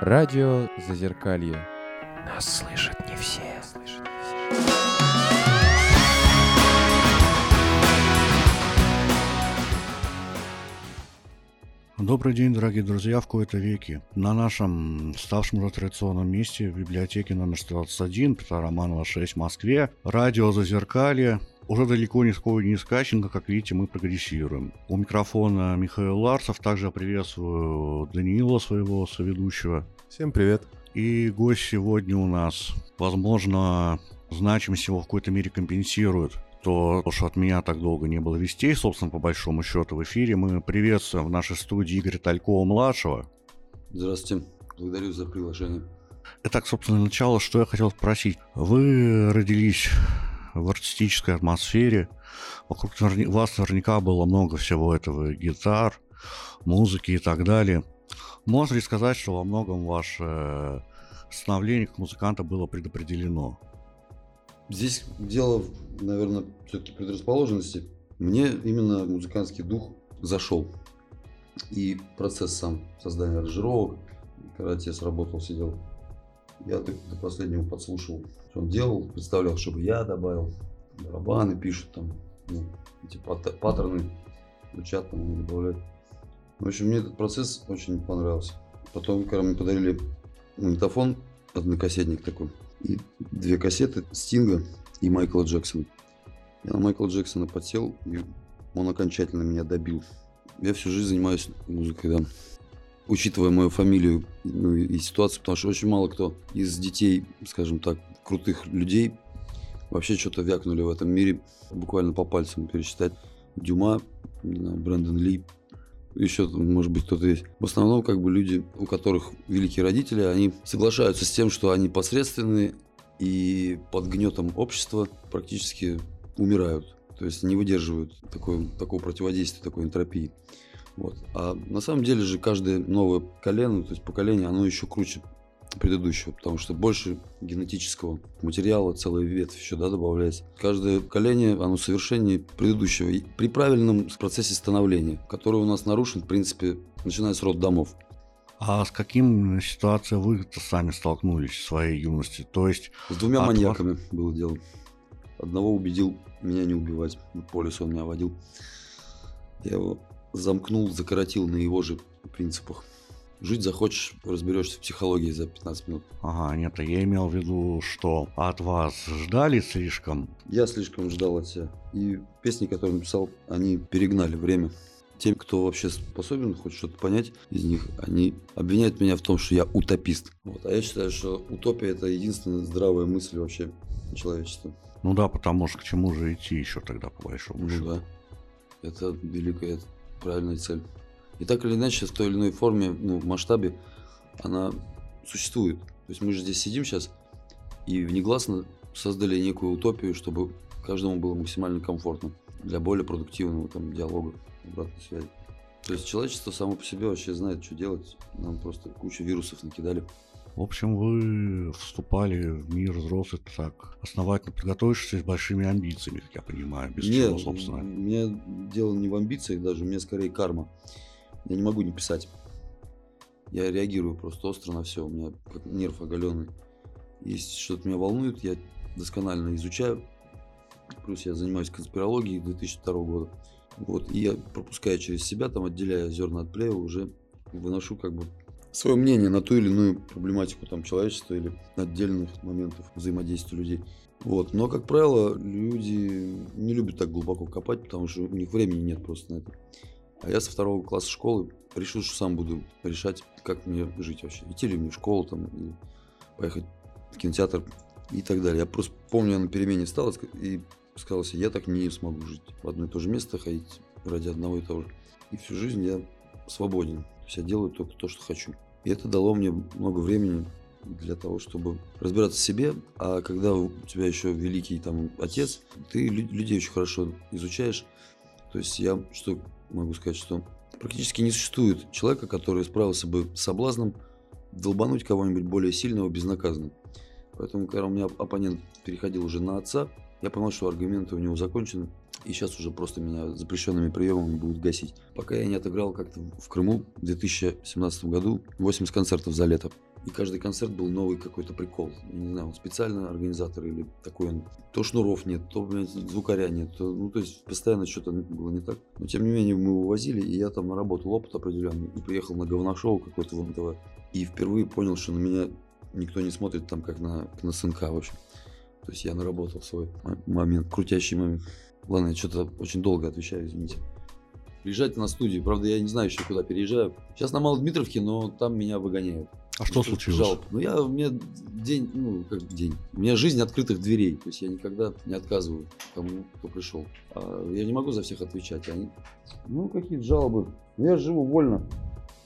Радио Зазеркалье. Нас слышат не все. Добрый день, дорогие друзья, в кои-то веки. На нашем ставшем уже традиционном месте в библиотеке номер 121, Петра Романова 6 в Москве, радио Зазеркалье, уже далеко не скоро не скаченко, как видите, мы прогрессируем. У микрофона Михаил Ларсов, также приветствую Даниила, своего соведущего. Всем привет. И гость сегодня у нас, возможно, значимость его в какой-то мере компенсирует то, что от меня так долго не было вестей, собственно, по большому счету, в эфире. Мы приветствуем в нашей студии Игоря Талькова-младшего. Здравствуйте, благодарю за приглашение. Итак, собственно, начало, что я хотел спросить. Вы родились в артистической атмосфере, вокруг вас наверняка было много всего этого, гитар, музыки и так далее. Можно ли сказать, что во многом ваше становление как музыканта было предопределено? Здесь дело, наверное, все-таки предрасположенности. Мне именно музыкантский дух зашел. И процесс сам создания аранжировок, когда отец работал, сидел, я до, до последнего подслушивал, что он делал, представлял, чтобы я добавил, барабаны пишут там, ну, эти пат паттерны звучат, там, они добавляют. В общем, мне этот процесс очень понравился. Потом, когда мне подарили магнитофон, однокассетник такой, и две кассеты Стинга и Майкла Джексона. Я на Майкла Джексона подсел, и он окончательно меня добил. Я всю жизнь занимаюсь музыкой, да. Учитывая мою фамилию ну, и ситуацию, потому что очень мало кто из детей, скажем так, крутых людей вообще что-то вякнули в этом мире. Буквально по пальцам пересчитать. Дюма, Брэндон Ли, еще, может быть, кто-то есть. В основном, как бы люди, у которых великие родители, они соглашаются с тем, что они посредственные и под гнетом общества практически умирают. То есть не выдерживают такой, такого противодействия, такой энтропии. Вот. А на самом деле же каждое новое колено, то есть поколение, оно еще круче предыдущего, потому что больше генетического материала, целая ветвь еще да, добавляется. Каждое поколение, оно совершеннее предыдущего. И при правильном процессе становления, который у нас нарушен, в принципе, начиная с роддомов. А с каким ситуацией вы сами столкнулись в своей юности? То есть... С двумя маньяками вас... было дело. Одного убедил меня не убивать. По лесу он меня водил. Я его замкнул, закоротил на его же принципах. Жить захочешь, разберешься в психологии за 15 минут. Ага, нет, я имел в виду, что от вас ждали слишком? Я слишком ждал от себя. И песни, которые написал, они перегнали время. Тем, кто вообще способен хоть что-то понять из них, они обвиняют меня в том, что я утопист. Вот. А я считаю, что утопия – это единственная здравая мысль вообще человечества. Ну да, потому что к чему же идти еще тогда, по большому ну, счету? да. Это великая, правильная цель. И так или иначе, в той или иной форме, ну, в масштабе, она существует. То есть мы же здесь сидим сейчас и внегласно создали некую утопию, чтобы каждому было максимально комфортно для более продуктивного там, диалога, обратной связи. То есть человечество само по себе вообще знает, что делать. Нам просто кучу вирусов накидали. В общем, вы вступали в мир взрослых так основательно подготовившись с большими амбициями, как я понимаю, без Нет, чего, собственно. У меня дело не в амбициях даже, у меня скорее карма. Я не могу не писать. Я реагирую просто остро на все. У меня как нерв оголенный. Если что-то меня волнует, я досконально изучаю. Плюс я занимаюсь конспирологией 2002 года. Вот, и я пропуская через себя, там, отделяя зерна от плева, уже выношу как бы свое мнение на ту или иную проблематику там, человечества или отдельных моментов взаимодействия людей. Вот. Но, как правило, люди не любят так глубоко копать, потому что у них времени нет просто на это. А я со второго класса школы решил, что сам буду решать, как мне жить вообще. Идти ли мне в школу, там, и поехать в кинотеатр и так далее. Я просто помню, я на перемене встал и сказал себе, я так не смогу жить. В одно и то же место ходить ради одного и того же. И всю жизнь я свободен. То есть я делаю только то, что хочу. И это дало мне много времени для того, чтобы разбираться в себе. А когда у тебя еще великий там отец, ты людей очень хорошо изучаешь. То есть я что могу сказать, что практически не существует человека, который справился бы с соблазном долбануть кого-нибудь более сильного безнаказанно. Поэтому, когда у меня оппонент переходил уже на отца, я понял, что аргументы у него закончены, и сейчас уже просто меня запрещенными приемами будут гасить. Пока я не отыграл как-то в Крыму в 2017 году 80 концертов за лето. И каждый концерт был новый какой-то прикол. Не знаю, он специально организатор или такой он. То шнуров нет, то блядь, звукаря нет. То, ну, то есть постоянно что-то было не так. Но тем не менее мы его возили, и я там наработал опыт определенный. И приехал на говношоу какое-то в МТВ. И впервые понял, что на меня никто не смотрит там как на, на сынка, в общем. То есть я наработал свой момент, крутящий момент. Ладно, я что-то очень долго отвечаю, извините. Приезжайте на студию. Правда, я не знаю еще, куда переезжаю. Сейчас на Малодмитровке, но там меня выгоняют. А что случилось? Жалоб. Ну, я, у меня день, ну, как день. У меня жизнь открытых дверей. То есть я никогда не отказываю тому, кто пришел. А я не могу за всех отвечать. Они, ну, какие-то жалобы. Я живу вольно.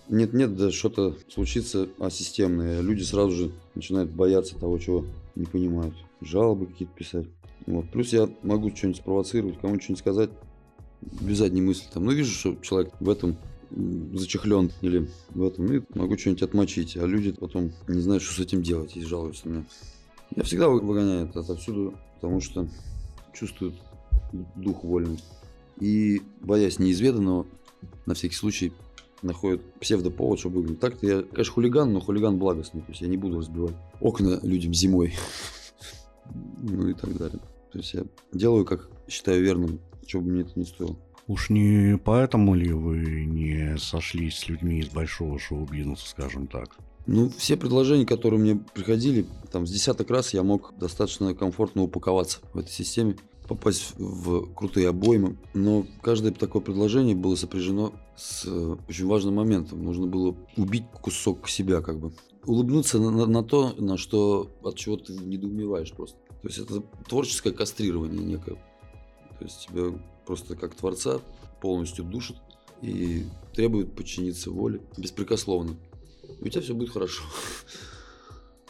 Нет-нет, да что-то случится асистемное. Люди сразу же начинают бояться того, чего не понимают. Жалобы какие-то писать. Вот. Плюс я могу что-нибудь спровоцировать, кому-нибудь что-нибудь сказать без задней мысли. Там, ну, вижу, что человек в этом зачехлен или в этом, и могу что-нибудь отмочить, а люди потом не знают, что с этим делать, и жалуются мне. Я всегда выгоняю это отовсюду, потому что чувствуют дух вольный. И, боясь неизведанного, на всякий случай находят псевдоповод, чтобы выиграть. Так-то я, конечно, хулиган, но хулиган благостный. То есть я не буду разбивать окна людям зимой. Ну и так далее. То есть я делаю, как считаю верным, чего бы мне это не стоило. Уж не поэтому ли вы не сошлись с людьми из большого шоу-бизнеса, скажем так? Ну, все предложения, которые мне приходили, там с десяток раз я мог достаточно комфортно упаковаться в этой системе, попасть в крутые обоймы. Но каждое такое предложение было сопряжено с э, очень важным моментом. Нужно было убить кусок себя, как бы. Улыбнуться на, на, на то, на что от чего ты недоумеваешь просто. То есть это творческое кастрирование некое. То есть тебя просто как творца полностью душит и требует подчиниться воле беспрекословно. И у тебя все будет хорошо.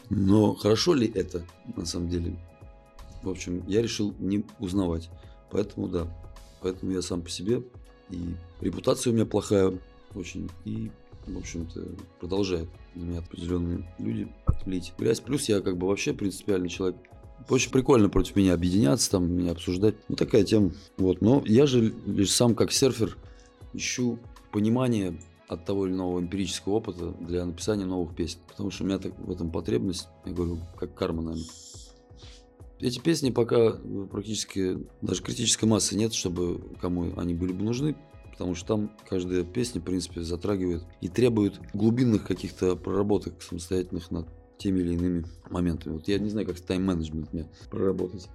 Но хорошо ли это на самом деле? В общем, я решил не узнавать. Поэтому да. Поэтому я сам по себе. И репутация у меня плохая очень. И, в общем-то, продолжает на меня определенные люди лить грязь. Плюс я как бы вообще принципиальный человек. Очень прикольно против меня объединяться, там, меня обсуждать. Ну, такая тема. Вот. Но я же лишь сам как серфер ищу понимание от того или иного эмпирического опыта для написания новых песен. Потому что у меня так в этом потребность, я говорю, как карма, наверное. Эти песни пока практически даже критической массы нет, чтобы кому они были бы нужны, потому что там каждая песня, в принципе, затрагивает и требует глубинных каких-то проработок самостоятельных над теми или иными моментами. Вот я не знаю, как с тайм-менеджментом мне проработать.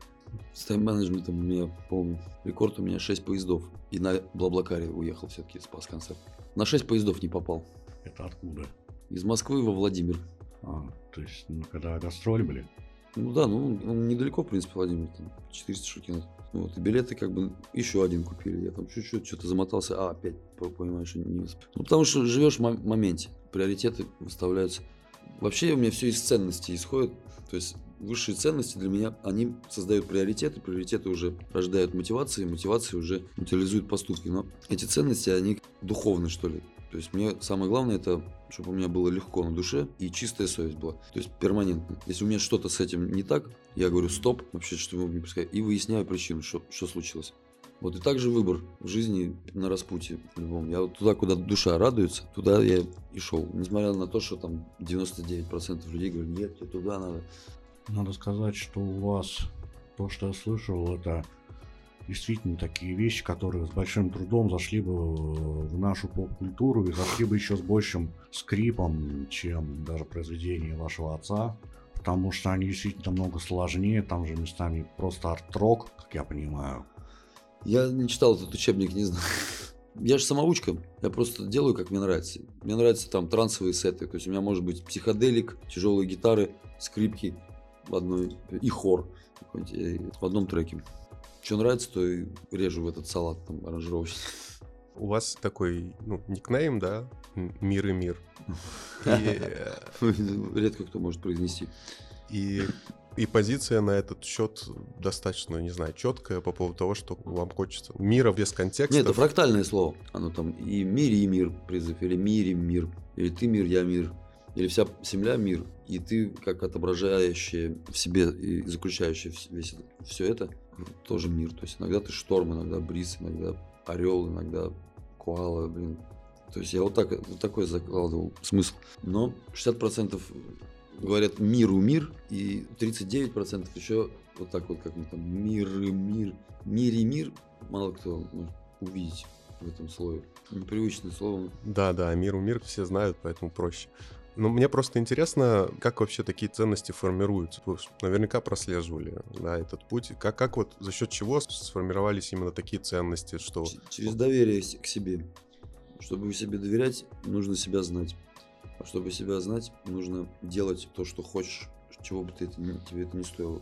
С тайм-менеджментом у меня, помню, рекорд у меня 6 поездов. И на Блаблакаре уехал все-таки, спас концерт. На 6 поездов не попал. Это откуда? Из Москвы во Владимир. А, то есть, ну, когда гастроли были? Ну да, ну он недалеко, в принципе, Владимир, там 400 шукинов. Вот, и билеты как бы еще один купили. Я там чуть-чуть что-то замотался, а опять, понимаешь, не. Ну потому что живешь в моменте, приоритеты выставляются Вообще у меня все из ценностей исходит. То есть высшие ценности для меня, они создают приоритеты, приоритеты уже рождают мотивации, мотивации уже материализуют поступки. Но эти ценности, они духовны, что ли. То есть мне самое главное это, чтобы у меня было легко на душе и чистая совесть была. То есть перманентно. Если у меня что-то с этим не так, я говорю стоп, вообще что вы не пускай, и выясняю причину, что, что случилось. Вот и также выбор в жизни на распутье любом. Я вот туда, куда душа радуется, туда я и шел. Несмотря на то, что там 99% людей говорят, нет, тебе туда надо. Надо сказать, что у вас то, что я слышал, это действительно такие вещи, которые с большим трудом зашли бы в нашу поп-культуру и зашли бы еще с большим скрипом, чем даже произведения вашего отца. Потому что они действительно много сложнее, там же местами просто арт-рок, как я понимаю. Я не читал этот учебник, не знаю. Я же самоучка, я просто делаю, как мне нравится. Мне нравятся там трансовые сеты, то есть у меня может быть психоделик, тяжелые гитары, скрипки в одной и хор в одном треке. Что нравится, то и режу в этот салат там аранжировочный. У вас такой, ну, никнейм, да? Мир и мир. Редко кто может произнести. И и позиция на этот счет достаточно, не знаю, четкая по поводу того, что вам хочется. Мира без контекста. Нет, это фрактальное слово. Оно там и мире и мир призыв, или мире мир, или ты мир, я мир, или вся земля мир, и ты как отображающая в себе и заключающая весь все это тоже мир. То есть иногда ты шторм, иногда бриз, иногда орел, иногда куала, блин, То есть я вот, так, вот такой закладывал смысл. Но 60% говорят миру мир, и 39% еще вот так вот, как мы там, мир и мир, мир и мир, мало кто может увидеть в этом слове. Непривычное слово. Да, да, миру мир все знают, поэтому проще. Но мне просто интересно, как вообще такие ценности формируются. Вы наверняка прослеживали да, этот путь. Как, как вот за счет чего сформировались именно такие ценности? Что... Через доверие к себе. Чтобы себе доверять, нужно себя знать. А чтобы себя знать, нужно делать то, что хочешь, чего бы ты тебе это не стоило.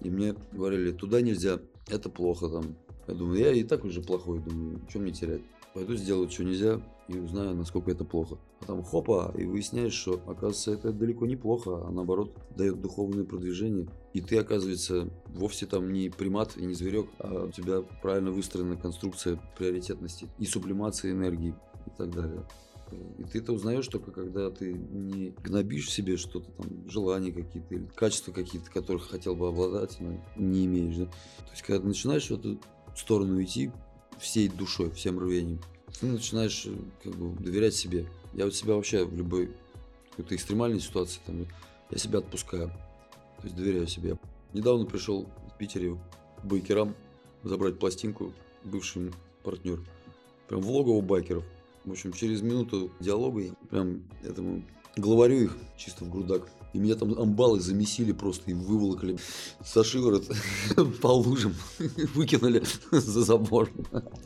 И мне говорили, туда нельзя, это плохо там. Я думаю, я и так уже плохой, думаю, что мне терять. Пойду сделаю, что нельзя, и узнаю, насколько это плохо. А там хопа, и выясняешь, что, оказывается, это далеко не плохо, а наоборот дает духовное продвижение. И ты, оказывается, вовсе там не примат и не зверек, а у тебя правильно выстроена конструкция приоритетности и сублимации энергии и так далее. И ты это узнаешь только, когда ты не гнобишь себе что-то там, желания какие-то или качества какие-то, которых хотел бы обладать, но не имеешь. Да? То есть, когда ты начинаешь в эту сторону идти всей душой, всем рвением, ты начинаешь как бы доверять себе. Я вот себя вообще в любой какой-то экстремальной ситуации, там, я себя отпускаю. То есть доверяю себе. Недавно пришел в Питере к байкерам забрать пластинку, бывший партнер. Прям в логово байкеров. В общем, через минуту диалога я прям этому главарю их чисто в грудак. И меня там амбалы замесили просто и выволокли со шиворот по лужам, выкинули за забор.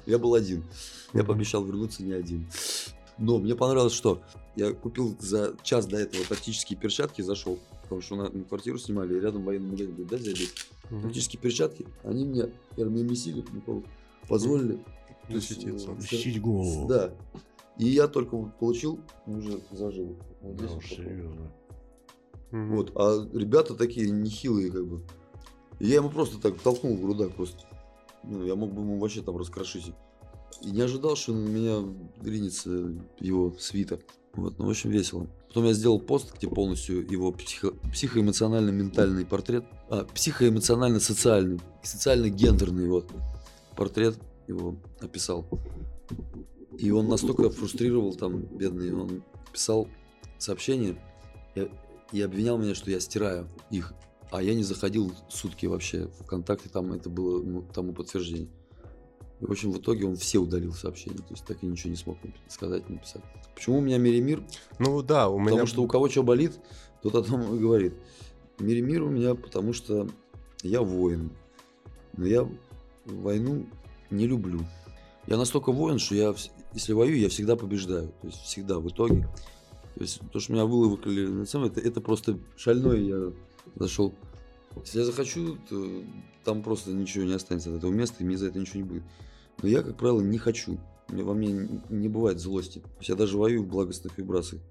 Я был один. Я пообещал вернуться не один. Но мне понравилось, что я купил за час до этого тактические перчатки, зашел, потому что на, квартиру снимали, и рядом военный магазин, говорит, дай зайди. Тактические перчатки, они мне, первые месили, позволили защититься. Защитить голову. Да. И я только получил, уже зажил. Вот да, уж серьезно. Вот, а ребята такие нехилые, как бы. И я ему просто так толкнул в грудак просто. Ну, я мог бы ему вообще там раскрошить. И не ожидал, что на меня ринется его свита. Вот, ну, в общем, весело. Потом я сделал пост, где полностью его психо- психоэмоционально-ментальный портрет, а, психоэмоционально-социальный социально-гендерный вот портрет его описал. И он настолько фрустрировал там, бедный, он писал сообщение и, и обвинял меня, что я стираю их. А я не заходил сутки вообще в ВКонтакте, там это было ну, тому подтверждение. И, в общем, в итоге он все удалил сообщения, то есть так и ничего не смог сказать, написать. Почему у меня Миримир? Ну да, у меня... Потому что у кого что болит, тот о том и говорит. Миримир у меня, потому что я воин. Но я войну не люблю. Я настолько воин, что я, если воюю, я всегда побеждаю. То есть всегда в итоге. То есть то, что меня выловили на самом это, это просто шальной я зашел. Если я захочу, то там просто ничего не останется от этого места, и мне за это ничего не будет. Но я, как правило, не хочу. Во мне не бывает злости. То есть я даже воюю в благостных вибрациях.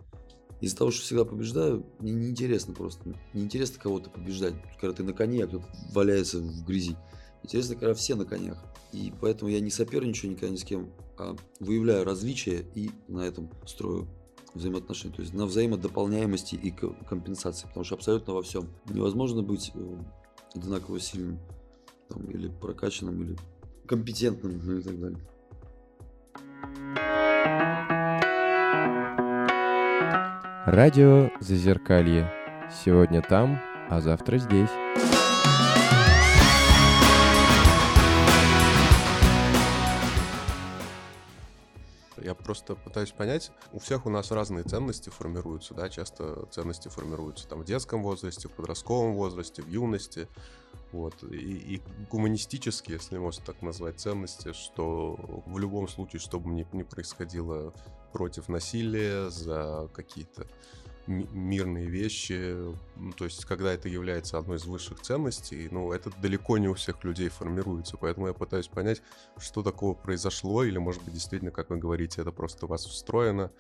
Из-за того, что всегда побеждаю, мне неинтересно просто. Неинтересно кого-то побеждать. Когда ты на коне, а кто-то валяется в грязи. Интересно, когда все на конях. И поэтому я не соперничаю никогда ни с кем, а выявляю различия и на этом строю взаимоотношения. То есть на взаимодополняемости и компенсации. Потому что абсолютно во всем невозможно быть э, одинаково сильным там, или прокачанным, или компетентным, ну и так далее. Радио Зазеркалье. Сегодня там, а завтра здесь. Я просто пытаюсь понять, у всех у нас разные ценности формируются, да, часто ценности формируются там в детском возрасте, в подростковом возрасте, в юности, вот, и, и гуманистические, если можно так назвать, ценности, что в любом случае, что бы ни, ни происходило против насилия, за какие-то мирные вещи, то есть когда это является одной из высших ценностей, ну, это далеко не у всех людей формируется, поэтому я пытаюсь понять, что такого произошло, или, может быть, действительно, как вы говорите, это просто у вас встроено,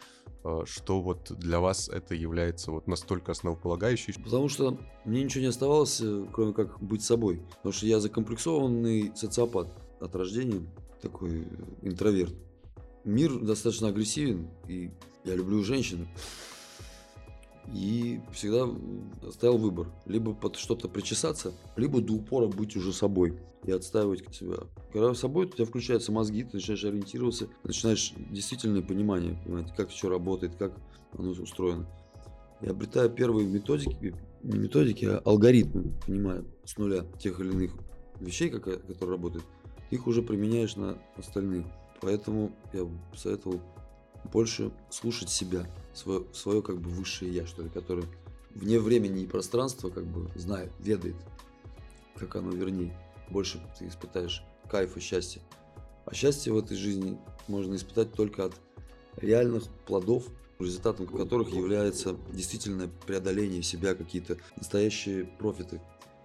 э, что вот для вас это является вот настолько основополагающей. Потому что мне ничего не оставалось, э, кроме как быть собой, потому что я закомплексованный социопат от рождения, такой интроверт. Мир достаточно агрессивен, и я люблю женщин, И всегда стоял выбор. Либо под что-то причесаться, либо до упора быть уже собой и отстаивать себя. Когда собой, у тебя включаются мозги, ты начинаешь ориентироваться, начинаешь действительное понимание, понимаете, как все работает, как оно устроено. И обретая первые методики, не методики, а алгоритмы, понимая с нуля тех или иных вещей, которые работают, их уже применяешь на остальных. Поэтому я бы посоветовал больше слушать себя, свое, свое как бы высшее я, что ли, которое вне времени и пространства как бы знает, ведает, как оно вернее. Больше ты испытаешь кайф и счастье. А счастье в этой жизни можно испытать только от реальных плодов, результатом которых является действительно преодоление себя, какие-то настоящие профиты,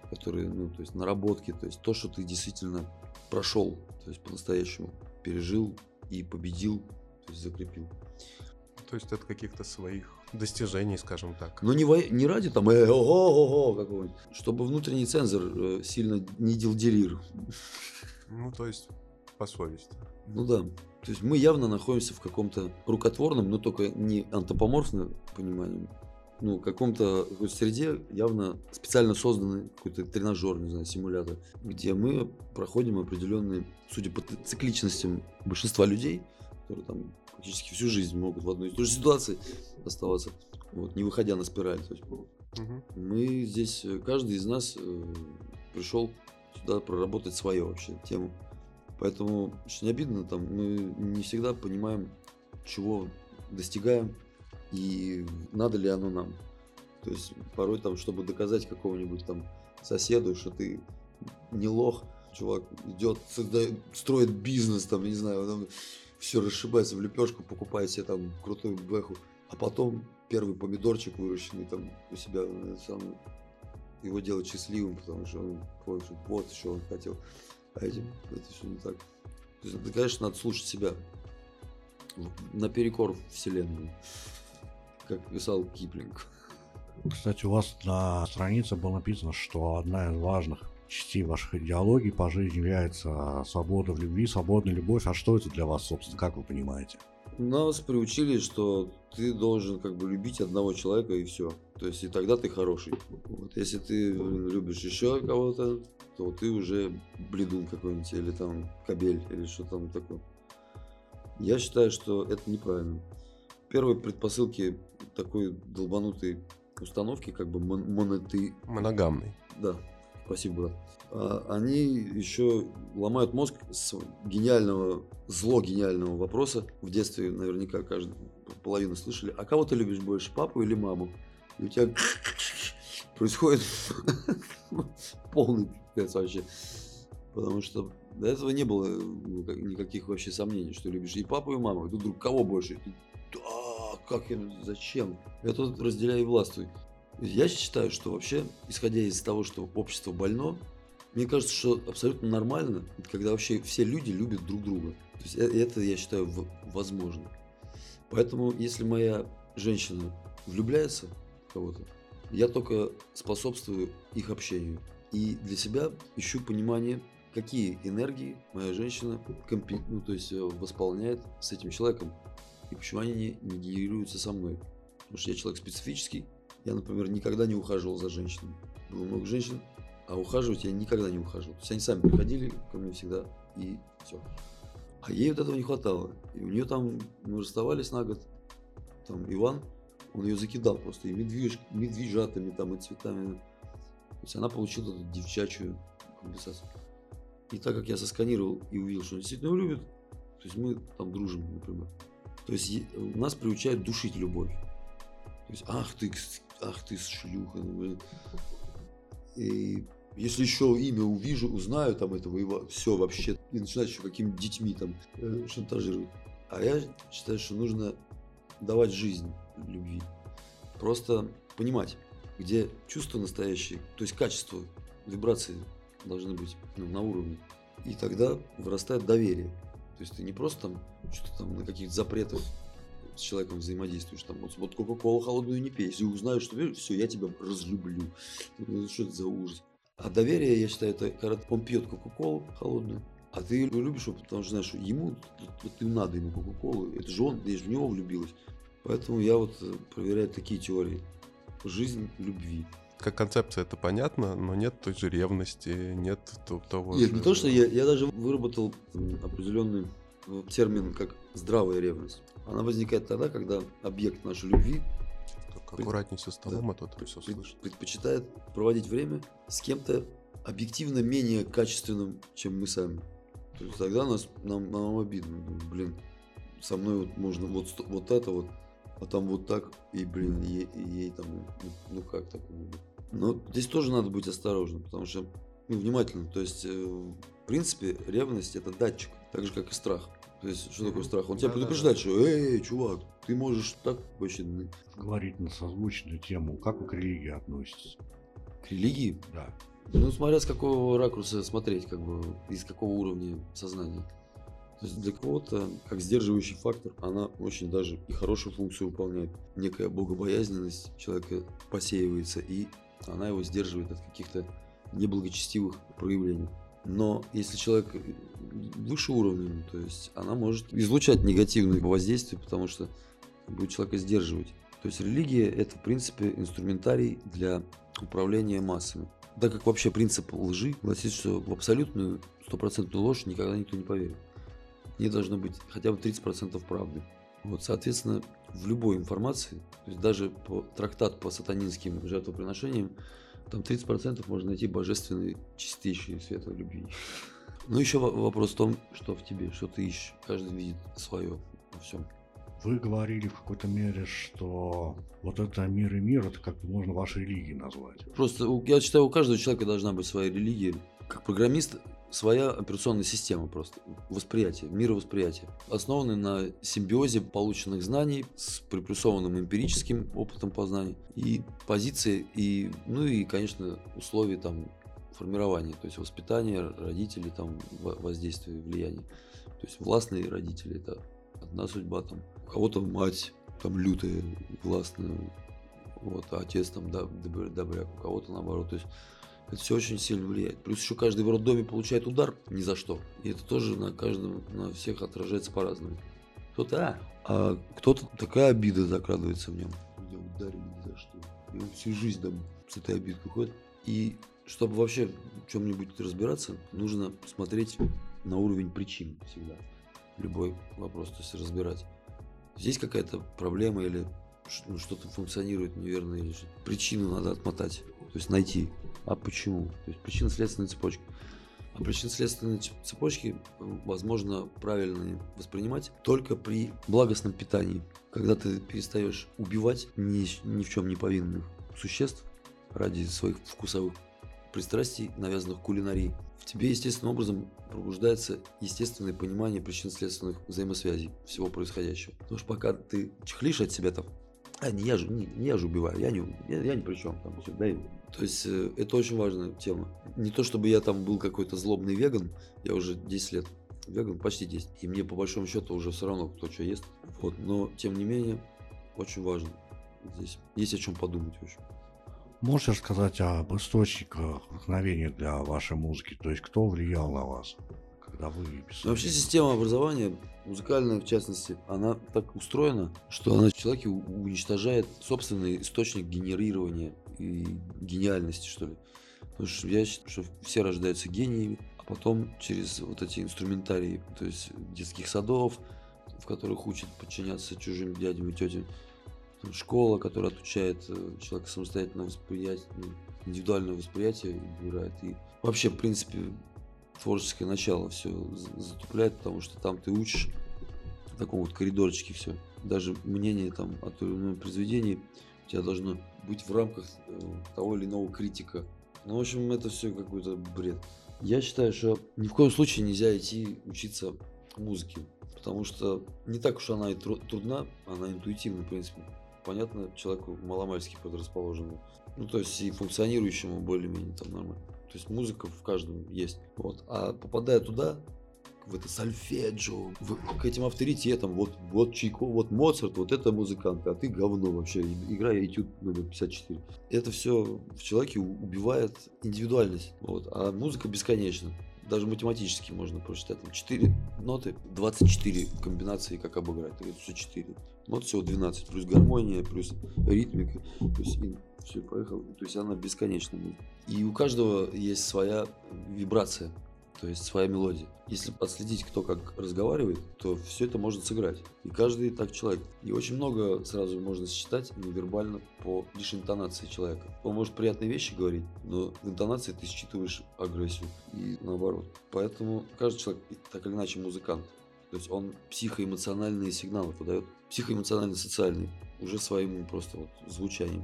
которые, ну, то есть наработки, то есть то, что ты действительно прошел, то есть по-настоящему пережил и победил, то есть закрепил. То есть от каких-то своих достижений, скажем так. Но не, во... не ради там э, ого, ого, какого-нибудь, чтобы внутренний цензор э, сильно не дилдерил. Ну, то есть по совести. Ну да. То есть мы явно находимся в каком-то рукотворном, но только не антропоморфном понимании, ну, каком-то среде явно специально созданный какой-то тренажер, не знаю, симулятор, где мы проходим определенные, судя по цикличностям большинства людей, которые там практически всю жизнь могут в одной и той же ситуации оставаться, вот, не выходя на спираль. То есть, угу. Мы здесь, каждый из нас э, пришел сюда проработать свою вообще тему. Поэтому очень обидно, там, мы не всегда понимаем, чего достигаем и надо ли оно нам. То есть порой там, чтобы доказать какому-нибудь там соседу, что ты не лох, чувак идет, строит бизнес, там, не знаю, там, все расшибается в лепешку, покупает себе там крутую бэху, а потом первый помидорчик выращенный там у себя сам его делать счастливым, потому что он понял, что вот еще он хотел. А этим это все не так. То есть, конечно, надо слушать себя наперекор вселенной, как писал Киплинг. Кстати, у вас на странице было написано, что одна из важных частей ваших идеологий по жизни является свобода в любви, свободная любовь. А что это для вас, собственно, как вы понимаете? Нас приучили, что ты должен как бы любить одного человека и все. То есть и тогда ты хороший. Вот если ты любишь еще кого-то, то ты уже бледун какой-нибудь или там кабель или что там такое. Я считаю, что это неправильно. Первые предпосылки такой долбанутой установки, как бы мон- монеты... Моногамный. Да, спасибо, брат. А, они еще ломают мозг с гениального, зло гениального вопроса. В детстве наверняка каждый половину слышали. А кого ты любишь больше, папу или маму? И у тебя происходит полный пипец вообще. Потому что до этого не было ну, никаких вообще сомнений, что любишь и папу, и маму. И тут вдруг кого больше? да, как я, зачем? Я тут разделяю и властвуй. Я считаю, что вообще, исходя из того, что общество больно, мне кажется, что абсолютно нормально, когда вообще все люди любят друг друга. То есть э, это, я считаю, возможно. Поэтому, если моя женщина влюбляется в кого-то, я только способствую их общению. И для себя ищу понимание, какие энергии моя женщина компи... ну, то есть э, восполняет с этим человеком. И почему они не, не генерируются со мной. Потому что я человек специфический. Я, например, никогда не ухаживал за женщинами. Было много женщин, а ухаживать я никогда не ухаживал. То есть они сами приходили ко мне всегда, и все. А ей вот этого не хватало. И у нее там, мы расставались на год, там Иван, он ее закидал просто и медвеж, медвежатами там, и цветами. То есть она получила эту девчачью компенсацию. И так как я сосканировал и увидел, что он действительно его любит, то есть мы там дружим, например. То есть нас приучают душить любовь. То есть, ах ты, ах ты шлюха, ну. И если еще имя увижу, узнаю там этого, его, все вообще, и начинать еще какими детьми там э, шантажировать. А я считаю, что нужно давать жизнь любви. Просто понимать, где чувства настоящие, то есть качество, вибрации должны быть ну, на уровне. И тогда вырастает доверие. То есть ты не просто там что-то там на каких-то запретах с человеком взаимодействуешь, там, вот, вот Кока-Колу холодную не пей, если узнаю, что все, я тебя разлюблю. Ну, что это за ужас? А доверие, я считаю, это когда он пьет Кока-Колу холодную, а ты его любишь его, потому что знаешь, что ему, вот, им надо ему Кока-Колу, это же он, я же в него влюбилась. Поэтому я вот э, проверяю такие теории. жизнь любви. Как концепция это понятно, но нет той же ревности, нет то- того Нет, же- не то, что я, я даже выработал определенный э, термин, как здравая ревность. Она возникает тогда, когда объект нашей любви Так аккуратней со столом, а то ты все слышишь. предпочитает проводить время с кем-то объективно менее качественным, чем мы сами. То есть тогда нас, нам, нам обидно. Ну, Блин, со мной вот можно вот, вот это вот, а там вот так, и, блин, ей, и ей там, ну, ну как так? Но здесь тоже надо быть осторожным, потому что, ну, внимательно. То есть, э, в принципе, ревность это датчик, так же, как и страх. То есть, что такое страх? Он тебя Да-да-да. предупреждает, что, эй, чувак, ты можешь так вообще Говорить на созвучную тему, как вы к религии относитесь? к религии Да. Ну, смотря с какого ракурса смотреть, как бы, из какого уровня сознания. То есть для кого-то, как сдерживающий фактор, она очень даже и хорошую функцию выполняет. Некая богобоязненность человека посеивается, и она его сдерживает от каких-то неблагочестивых проявлений. Но если человек выше уровня, то есть она может излучать негативные воздействия, потому что будет человека сдерживать. То есть религия это, в принципе, инструментарий для управления массами. Так как вообще принцип лжи гласит, что в абсолютную стопроцентную ложь никогда никто не поверит. Не должно быть хотя бы 30% правды. Вот, соответственно, в любой информации, то есть даже по трактат по сатанинским жертвоприношениям, там 30% можно найти божественной, чистейшей светлой любви. Но еще вопрос в том, что в тебе, что ты ищешь. Каждый видит свое во всем. Вы говорили в какой-то мере, что вот это мир и мир, это как бы можно вашей религией назвать. Просто я считаю, у каждого человека должна быть своя религия. Как программист, своя операционная система просто. Восприятие, мировосприятие. Основанное на симбиозе полученных знаний с приплюсованным эмпирическим опытом познания. И позиции, и, ну и, конечно, условия там формирования. То есть воспитание, родители, там, во- воздействие, влияние. То есть властные родители, это одна судьба там. У кого-то мать там лютая, властная, вот, а отец там добряк, у кого-то наоборот. То есть это все очень сильно влияет. Плюс еще каждый в роддоме получает удар ни за что. И это тоже на каждом, на всех отражается по-разному. Кто-то, а, а кто-то такая обида закрадывается в нем. Меня ударили ни за что. И он всю жизнь там с этой обидкой ходит. И чтобы вообще в чем-нибудь разбираться, нужно смотреть на уровень причин всегда. Любой вопрос, то есть разбирать. Здесь какая-то проблема или ну, что-то функционирует неверно, или причину надо отмотать, то есть найти. А почему? То есть причинно-следственная цепочка. А причинно-следственные цеп- цепочки м, возможно правильно воспринимать только при благостном питании. Когда ты перестаешь убивать ни, ни в чем не повинных существ ради своих вкусовых пристрастий, навязанных кулинарией, в тебе естественным образом пробуждается естественное понимание причинно-следственных взаимосвязей всего происходящего. Потому что пока ты чехлишь от себя там, а не я же, не, не я же убиваю, я не, я, я ни при чем. Там, всё, дай». То есть э, это очень важная тема. Не то чтобы я там был какой-то злобный веган, я уже 10 лет веган, почти 10. И мне по большому счету уже все равно, кто что ест. Вот. Но тем не менее, очень важно. Здесь есть о чем подумать, общем. Можете рассказать об источниках вдохновения для вашей музыки? То есть кто влиял на вас, когда вы писали? Вообще система образования, музыкальная в частности, она так устроена, что она в человеке уничтожает собственный источник генерирования и гениальности, что ли. Потому что я считаю, что все рождаются гениями, а потом через вот эти инструментарии, то есть детских садов, в которых учат подчиняться чужим дядям и тетям, школа, которая отучает э, человека самостоятельно восприятие, индивидуальное восприятие убирает. И вообще, в принципе, творческое начало все затупляет, потому что там ты учишь в таком вот коридорчике все. Даже мнение там о том или ином произведении у тебя должно быть в рамках э, того или иного критика. Ну, в общем, это все какой-то бред. Я считаю, что ни в коем случае нельзя идти учиться музыке, потому что не так уж она и тру- трудна, она интуитивна, в принципе. Понятно, человеку маломальски предрасположенному. Ну, то есть и функционирующему более-менее там нормально. То есть музыка в каждом есть. Вот. А попадая туда, в это сольфеджио, к этим авторитетам, вот, вот Чайко, вот Моцарт, вот это музыкант, а ты говно вообще, и- играй этюд номер 54. Это все в человеке убивает индивидуальность. Вот. А музыка бесконечна. Даже математически можно прочитать. Там 4 ноты, 24 комбинации, как обыграть. Это все 4. Нот всего 12, плюс гармония, плюс ритмика, плюс ин. Все, поехал. То есть она бесконечна. И у каждого есть своя вибрация, то есть своя мелодия. Если отследить, кто как разговаривает, то все это можно сыграть. И каждый так человек. И очень много сразу можно считать невербально по лишь интонации человека. Он может приятные вещи говорить, но в интонации ты считываешь агрессию и наоборот. Поэтому каждый человек так или иначе музыкант. То есть он психоэмоциональные сигналы подает, психоэмоционально-социальные, уже своим просто вот звучанием.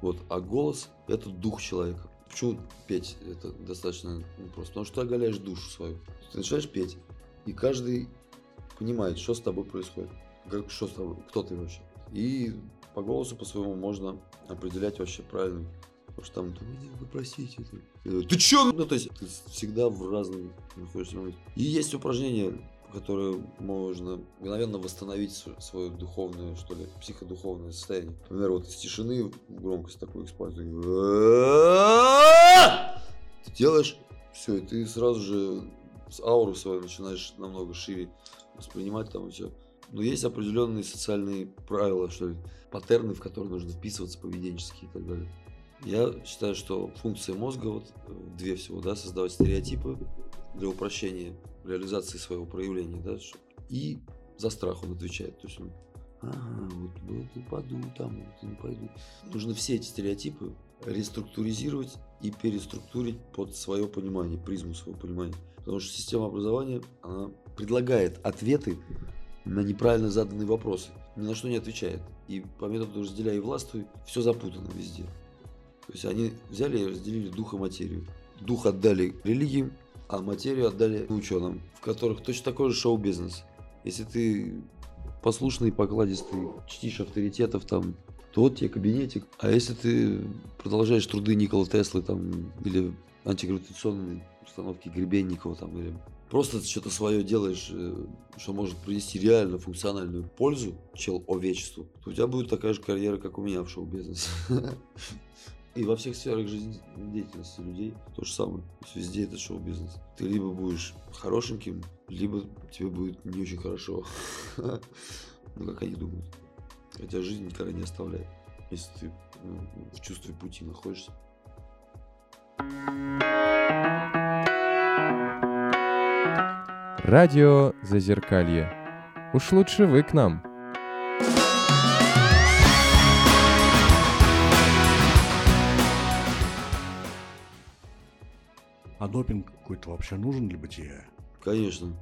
Вот. А голос – это дух человека. Почему петь это достаточно просто? Потому что ты оголяешь душу свою. Ты начинаешь петь, и каждый понимает, что с тобой происходит. Как, что с тобой, кто ты вообще. И по голосу по своему можно определять вообще правильно. Потому что там, вы простите, ты, ты чё? Ну, то есть, ты всегда в разном находишься И есть упражнения, которые можно мгновенно восстановить свое духовное, что ли, психодуховное состояние. Например, вот из тишины громкость такую используешь. Ты делаешь, все, и ты сразу же с ауру свою начинаешь намного шире воспринимать там и все. Но есть определенные социальные правила, что ли, паттерны, в которые нужно вписываться поведенческие и так далее. Я считаю, что функция мозга, вот две всего, да, создавать стереотипы для упрощения реализации своего проявления, да, и за страх он отвечает. То есть он, ага, вот, вот упаду там, вот не пойду. Нужно все эти стереотипы реструктуризировать и переструктурить под свое понимание, призму своего понимания. Потому что система образования, она предлагает ответы на неправильно заданные вопросы, ни на что не отвечает. И по методу разделяя и властвуй, все запутано везде. То есть они взяли и разделили дух и материю. Дух отдали религиям, а материю отдали ученым, в которых точно такой же шоу-бизнес. Если ты послушный, покладистый, чтишь авторитетов там, то вот тебе кабинетик. А если ты продолжаешь труды Никола Теслы там, или антигравитационные установки Гребенникова там, или просто что-то свое делаешь, э, что может принести реально функциональную пользу чел овечеству, то у тебя будет такая же карьера, как у меня в шоу-бизнесе. И во всех сферах жизнедеятельности людей то же самое. То есть везде это шоу-бизнес. Ты либо будешь хорошеньким, либо тебе будет не очень хорошо. Ну, как они думают. Хотя жизнь никогда не оставляет, если ты ну, в чувстве пути находишься. Радио Зазеркалье. Уж лучше вы к нам. А допинг какой-то вообще нужен для бытия? Конечно.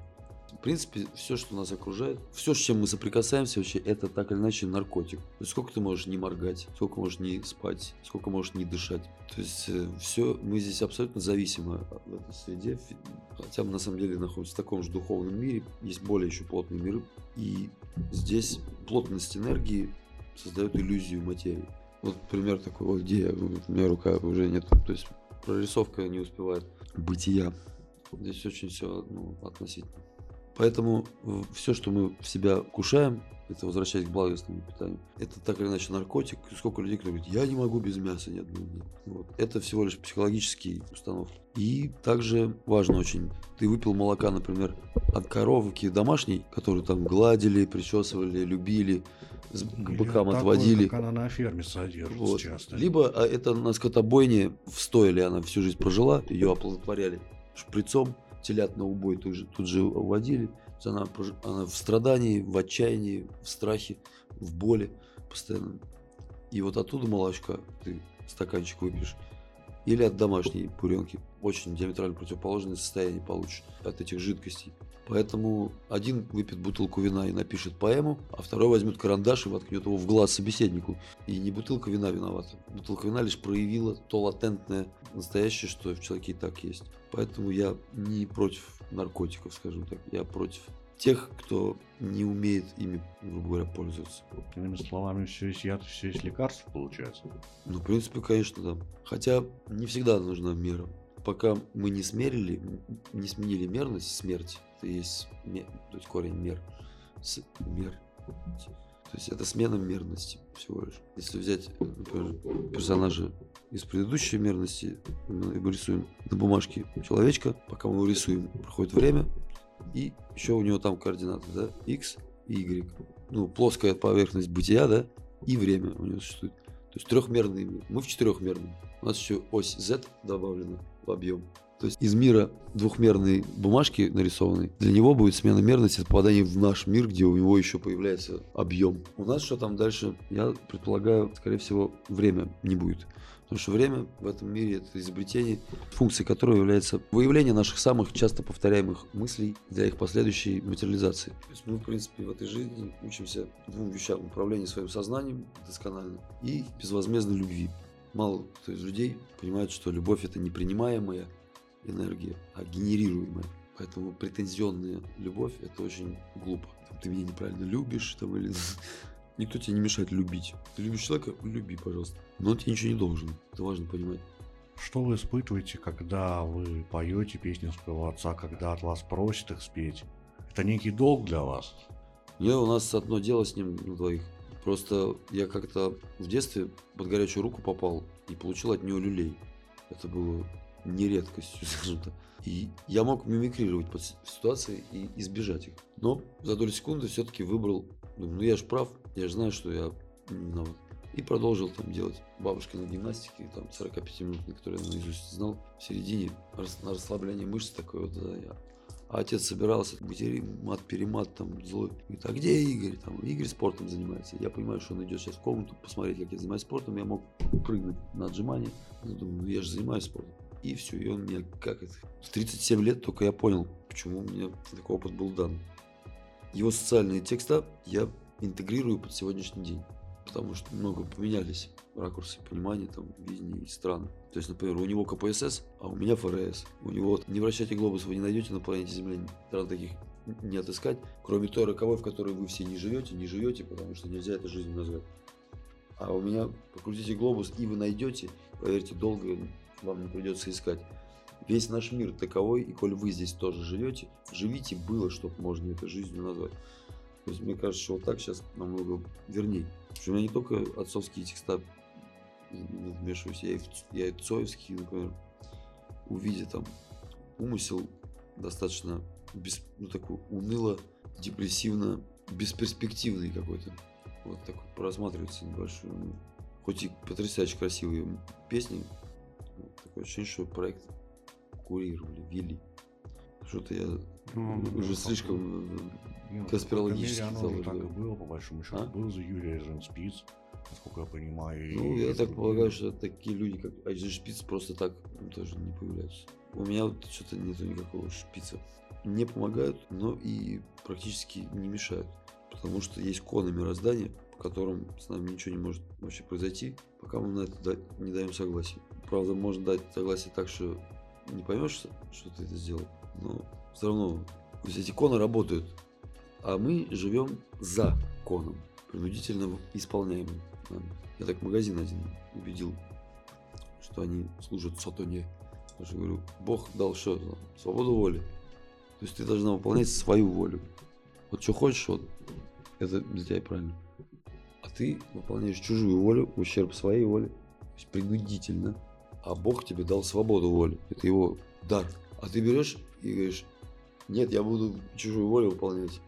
В принципе, все, что нас окружает, все, с чем мы соприкасаемся, вообще, это так или иначе наркотик. То есть, сколько ты можешь не моргать, сколько можешь не спать, сколько можешь не дышать. То есть, э, все, мы здесь абсолютно зависимы в этой среде. Хотя мы на самом деле находимся в таком же духовном мире, есть более еще плотные миры. И здесь плотность энергии создает иллюзию материи. Вот пример такой, вот где у меня рука уже нет. То есть прорисовка не успевает бытия. Здесь очень все ну, относительно. Поэтому все, что мы в себя кушаем, это возвращаясь к благостному питанию, это так или иначе наркотик. Сколько людей, кто говорит, я не могу без мяса ни одного дня. Вот. Это всего лишь психологические установки. И также важно очень, ты выпил молока, например, от коровки домашней, которую там гладили, причесывали, любили, к быкам Или отводили. Как она на ферме содержится вот. часто. Либо а, это на скотобойне в стойле она всю жизнь прожила, ее оплодотворяли шприцом, телят на убой тут же, тут же уводили. Она, она в страдании, в отчаянии, в страхе, в боли постоянно. И вот оттуда молочка ты стаканчик выпьешь. Или от домашней буренки. Очень диаметрально противоположное состояние получишь от этих жидкостей. Поэтому один выпьет бутылку вина и напишет поэму, а второй возьмет карандаш и воткнет его в глаз собеседнику. И не бутылка вина виновата. Бутылка вина лишь проявила то латентное настоящее, что в человеке и так есть. Поэтому я не против наркотиков, скажем так. Я против тех, кто не умеет ими, грубо говоря, пользоваться. Иными словами, все есть яд, все есть лекарство, получается. Ну, в принципе, конечно, да. Хотя не всегда нужна мера. Пока мы не смерили, не сменили мерность смерти, это есть, то есть корень мер, с, мер. То есть это смена мерности всего лишь. Если взять, например, персонажа из предыдущей мерности, мы рисуем на бумажке человечка, пока мы его рисуем, проходит время, и еще у него там координаты, да, x и y. Ну, плоская поверхность бытия, да, и время у него существует. То есть трехмерный мир. Мы в четырехмерном. У нас еще ось Z добавлена в объем. То есть из мира двухмерной бумажки нарисованной, для него будет смена мерности от попадания в наш мир, где у него еще появляется объем. У нас что там дальше? Я предполагаю, скорее всего, время не будет. Потому что время в этом мире это изобретение, функцией которого является выявление наших самых часто повторяемых мыслей для их последующей материализации. То есть мы, в принципе, в этой жизни учимся двум вещам. Управление своим сознанием досконально и безвозмездной любви. Мало кто из людей понимает, что любовь это непринимаемая энергия, а генерируемая. Поэтому претензионная любовь это очень глупо. Ты меня неправильно любишь, там, или Никто тебе не мешает любить. Ты любишь человека, люби, пожалуйста. Но он тебе ничего не должен. Это важно понимать. Что вы испытываете, когда вы поете песни своего отца, когда от вас просят их спеть? Это некий долг для вас? Не, у нас одно дело с ним на двоих. Просто я как-то в детстве под горячую руку попал и получил от него люлей. Это было не редкостью, скажем так. И я мог мимикрировать под ситуации и избежать их. Но за долю секунды все-таки выбрал, ну я же прав, я же знаю, что я виноват. И продолжил там делать бабушкины гимнастики, там 45 минут, которые я наизусть знал. В середине на расслабление мышц такое вот, да, я. А отец собирался, мат, перемат, там, злой. Говорит, а где Игорь? Там, Игорь спортом занимается. Я понимаю, что он идет сейчас в комнату посмотреть, как я занимаюсь спортом. Я мог прыгнуть на отжимание. Я думаю, ну я же занимаюсь спортом. И все, и он мне, как это, в 37 лет только я понял, почему мне такой опыт был дан. Его социальные текста я интегрирую под сегодняшний день. Потому что много поменялись ракурсы понимания, там, видения и стран. То есть, например, у него КПСС, а у меня ФРС. У него не вращайте глобус вы не найдете на планете Земля. Стран таких не отыскать, кроме той роковой, в которой вы все не живете, не живете, потому что нельзя это жизнью назвать. А у меня покрутите глобус, и вы найдете, поверьте, долго вам не придется искать. Весь наш мир таковой, и коль вы здесь тоже живете, живите было, чтобы можно это жизнью назвать. То есть мне кажется, что вот так сейчас намного вернее. Потому что у меня не только отцовские текста вмешиваюсь, я и, я и цоевские, например, увидя там умысел достаточно без, ну, такой уныло, депрессивно, бесперспективный какой-то. Вот такой просматривается небольшой. Ну, хоть и потрясающе красивые песни, такое ощущение, что проект курировали, вели. Что-то я ну, уже слишком э, ну, конспирологически мере, оно так и было, по большому счету. А? Был за Юрий Эйзенспиц, насколько я понимаю. Ну, я так полагаю, что такие люди, как Эйзеншпиц, просто так ну, тоже не появляются. У меня вот что-то нету никакого шпица. Не помогают, но и практически не мешают. Потому что есть коны мироздания, по которым с нами ничего не может вообще произойти, пока мы на это не даем согласие. Правда, можно дать согласие так, что не поймешь, что ты это сделал, но все равно есть эти коны работают а мы живем за коном, принудительно исполняемым Я так магазин один убедил, что они служат сатоне. Потому что говорю, Бог дал что? Свободу воли. То есть ты должна выполнять свою волю. Вот что хочешь, вот это для тебя правильно. А ты выполняешь чужую волю ущерб своей воле. То есть принудительно. А Бог тебе дал свободу воли. Это его дар. А ты берешь и говоришь, нет, я буду чужую волю выполнять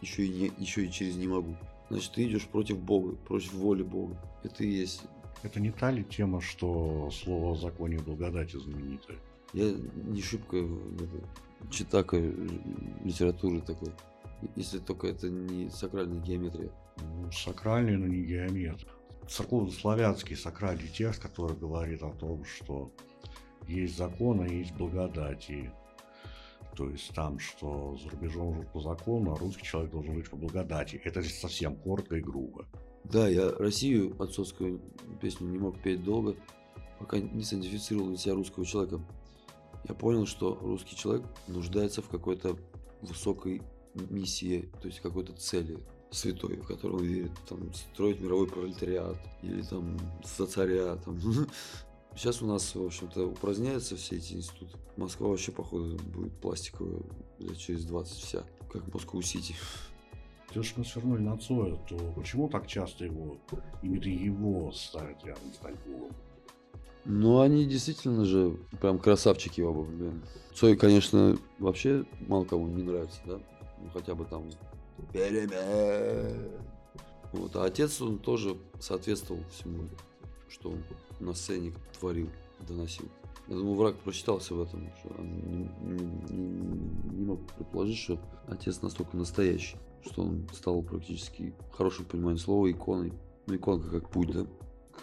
еще и, не, еще и через не могу. Значит, ты идешь против Бога, против воли Бога. Это и есть. Это не та ли тема, что слово о законе благодати знаменитое? Я не шибко читака литературы такой. Если только это не сакральная геометрия. Ну, сакральный, но не геометр. Церковно-славянский сакральный текст, который говорит о том, что есть закон, а есть благодать. И то есть там, что за рубежом живут по закону, а русский человек должен жить по благодати. Это совсем коротко и грубо. Да, я Россию отцовскую песню не мог петь долго, пока не сидентифицировал для себя русского человека. Я понял, что русский человек нуждается в какой-то высокой миссии, то есть какой-то цели святой, в которую он верит, там, строить мировой пролетариат или там соцариат, там, Сейчас у нас, в общем-то, упраздняются все эти институты. Москва вообще, походу, будет пластиковая лет через 20 вся, как Москва-Сити. Если мы свернули на Цоя, то почему так часто его, именно его ставят рядом с Талькулом? Ну, они действительно же прям красавчики оба, блин. Цой, конечно, вообще мало кому не нравится, да? Ну, хотя бы там Вот, а отец, он тоже соответствовал всему что он на сцене творил, доносил. Я думаю, враг прочитался в этом, что он не, не- не- мог предположить, что отец настолько настоящий, что он стал практически, в хорошем понимании слова, иконой. Ну, иконка как путь, да?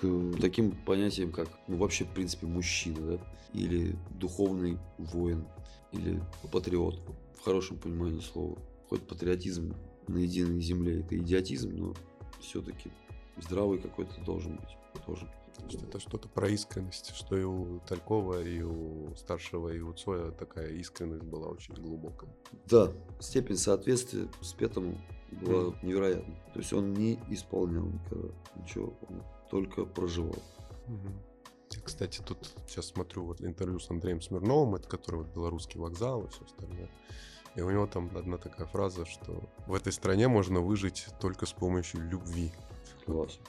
К таким понятиям, как, ну, вообще, в принципе, мужчина, да? Или духовный воин, или патриот, в хорошем понимании слова. Хоть патриотизм на единой земле это идиотизм, но все-таки здравый какой-то должен быть тоже. То есть это что-то про искренность, что и у Талькова, и у старшего, и у Цоя такая искренность была очень глубокая. Да, степень соответствия спетому была невероятна. То есть он не исполнял никогда ничего, он только проживал. Я, Кстати, тут сейчас смотрю вот интервью с Андреем Смирновым, это который вот белорусский вокзал и все остальное. И у него там одна такая фраза, что в этой стране можно выжить только с помощью любви. Класс.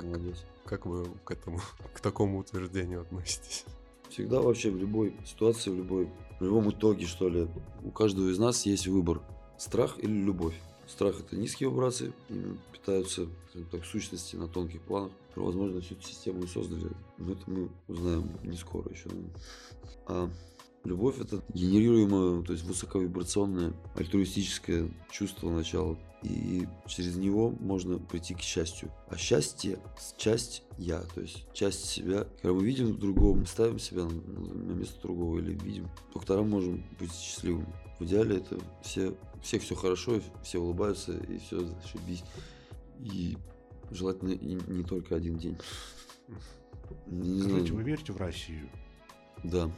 Молодец. Как вы к этому, к такому утверждению относитесь? Всегда вообще в любой ситуации, в любой, в любом итоге, что ли, у каждого из нас есть выбор. Страх или любовь. Страх это низкие вибрации, ими питаются, скажем так, сущности на тонких планах. Возможно, всю эту систему и создали. Но это мы узнаем не скоро еще. А любовь это генерируемое, то есть высоковибрационное, альтруистическое чувство начала. И через него можно прийти к счастью. А счастье – часть я, то есть часть себя. Когда мы видим другого, ставим себя на, место другого или видим, только тогда можем быть счастливым. В идеале это все, всех все хорошо, все улыбаются, и все зашибись. И желательно и не только один день. Не знаю. Скажите, вы верите в Россию? Да,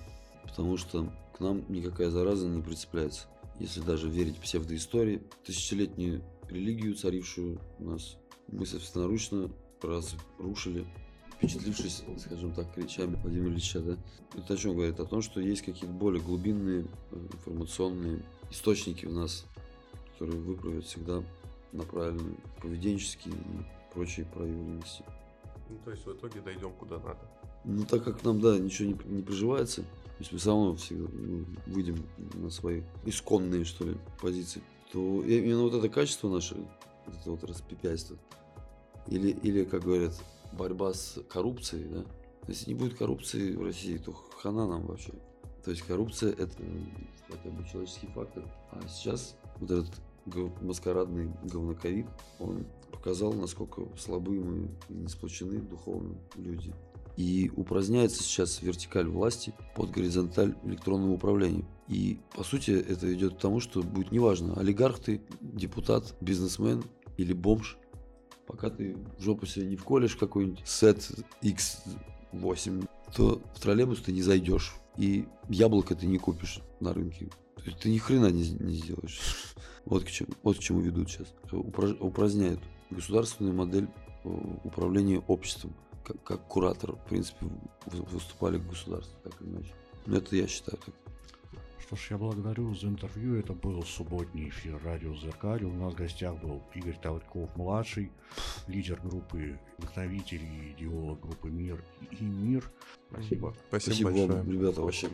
потому что к нам никакая зараза не прицепляется. Если даже верить псевдоистории, тысячелетнюю религию, царившую у нас, мы собственноручно разрушили, впечатлившись, скажем так, речами Владимира Ильича, да? Это о чем говорит? О том, что есть какие-то более глубинные э, информационные источники в нас, которые выправят всегда на правильные поведенческие и прочие проявленности. Ну, то есть в итоге дойдем куда надо. Ну, так как нам, да, ничего не, не приживается, то есть мы все равно всегда ну, выйдем на свои исконные, что ли, позиции, то именно вот это качество наше, это вот распипяйство, или, или, как говорят, борьба с коррупцией, да, если не будет коррупции в России, то хана нам вообще. То есть коррупция – это хотя бы человеческий фактор. А сейчас вот этот маскарадный говноковид, он показал, насколько слабы мы и не сплочены духовно люди. И упраздняется сейчас вертикаль власти под горизонталь электронного управления. И, по сути, это идет к тому, что будет неважно, олигарх ты, депутат, бизнесмен или бомж, пока ты в жопу себе не вколешь какой-нибудь сет X8, то в троллейбус ты не зайдешь. И яблоко ты не купишь на рынке. То есть ты ни хрена не, не сделаешь. Вот к чему, вот к чему ведут сейчас. Упра- упраздняют государственную модель э, управления обществом. Как, как куратор, в принципе, вы- выступали к государству, так или иначе. Ну, это я считаю так. Что ж, я благодарю за интервью. Это был субботний эфир радио Зеркали. У нас в гостях был Игорь Тальков-младший, лидер группы вдохновителей и идеолог группы «Мир» и «Мир». Спасибо. Спасибо, Спасибо вам, большое. ребята, вообще.